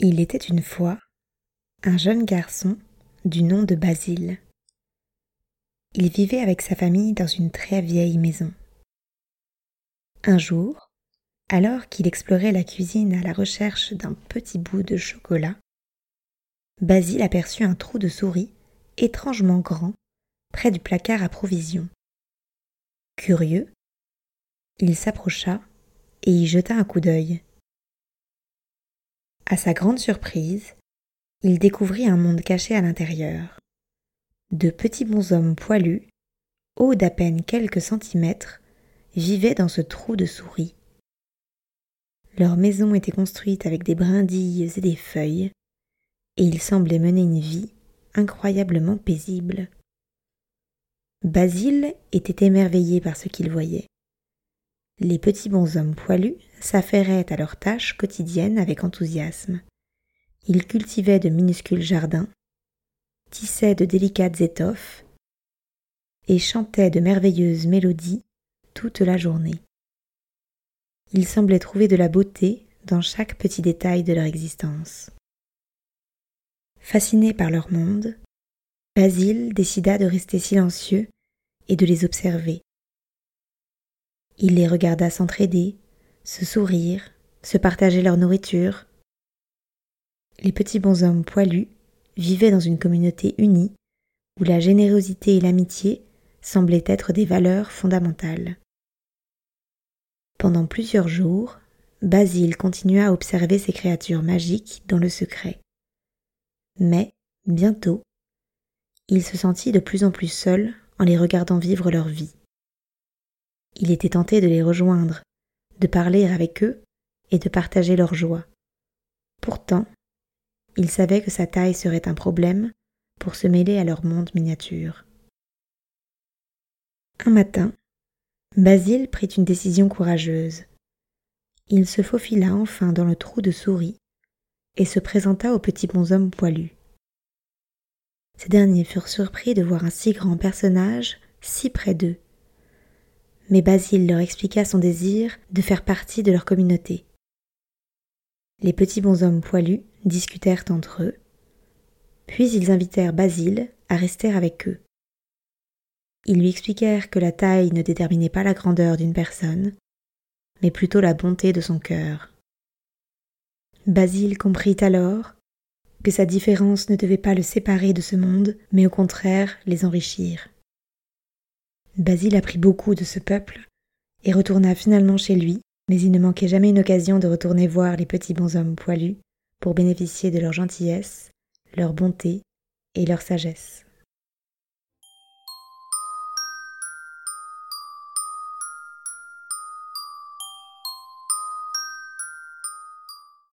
Il était une fois un jeune garçon du nom de Basile. Il vivait avec sa famille dans une très vieille maison. Un jour, alors qu'il explorait la cuisine à la recherche d'un petit bout de chocolat, Basile aperçut un trou de souris étrangement grand près du placard à provisions. Curieux, il s'approcha et y jeta un coup d'œil. À sa grande surprise, il découvrit un monde caché à l'intérieur. De petits bonshommes poilus, hauts d'à peine quelques centimètres, vivaient dans ce trou de souris. Leur maison était construite avec des brindilles et des feuilles, et ils semblaient mener une vie incroyablement paisible. Basile était émerveillé par ce qu'il voyait. Les petits bonshommes poilus s'affairaient à leurs tâches quotidiennes avec enthousiasme. Ils cultivaient de minuscules jardins, tissaient de délicates étoffes et chantaient de merveilleuses mélodies toute la journée. Ils semblaient trouver de la beauté dans chaque petit détail de leur existence. Fasciné par leur monde, Basile décida de rester silencieux et de les observer. Il les regarda s'entraider, se sourire, se partager leur nourriture. Les petits bonshommes poilus vivaient dans une communauté unie où la générosité et l'amitié semblaient être des valeurs fondamentales. Pendant plusieurs jours, Basile continua à observer ces créatures magiques dans le secret. Mais, bientôt, il se sentit de plus en plus seul en les regardant vivre leur vie. Il était tenté de les rejoindre, de parler avec eux et de partager leur joie. Pourtant, il savait que sa taille serait un problème pour se mêler à leur monde miniature. Un matin, Basile prit une décision courageuse. Il se faufila enfin dans le trou de souris et se présenta aux petits bonshommes poilus. Ces derniers furent surpris de voir un si grand personnage si près d'eux mais Basile leur expliqua son désir de faire partie de leur communauté. Les petits bonshommes poilus discutèrent entre eux, puis ils invitèrent Basile à rester avec eux. Ils lui expliquèrent que la taille ne déterminait pas la grandeur d'une personne, mais plutôt la bonté de son cœur. Basile comprit alors que sa différence ne devait pas le séparer de ce monde, mais au contraire les enrichir. Basile apprit beaucoup de ce peuple et retourna finalement chez lui, mais il ne manquait jamais une occasion de retourner voir les petits bonshommes poilus pour bénéficier de leur gentillesse, leur bonté et leur sagesse.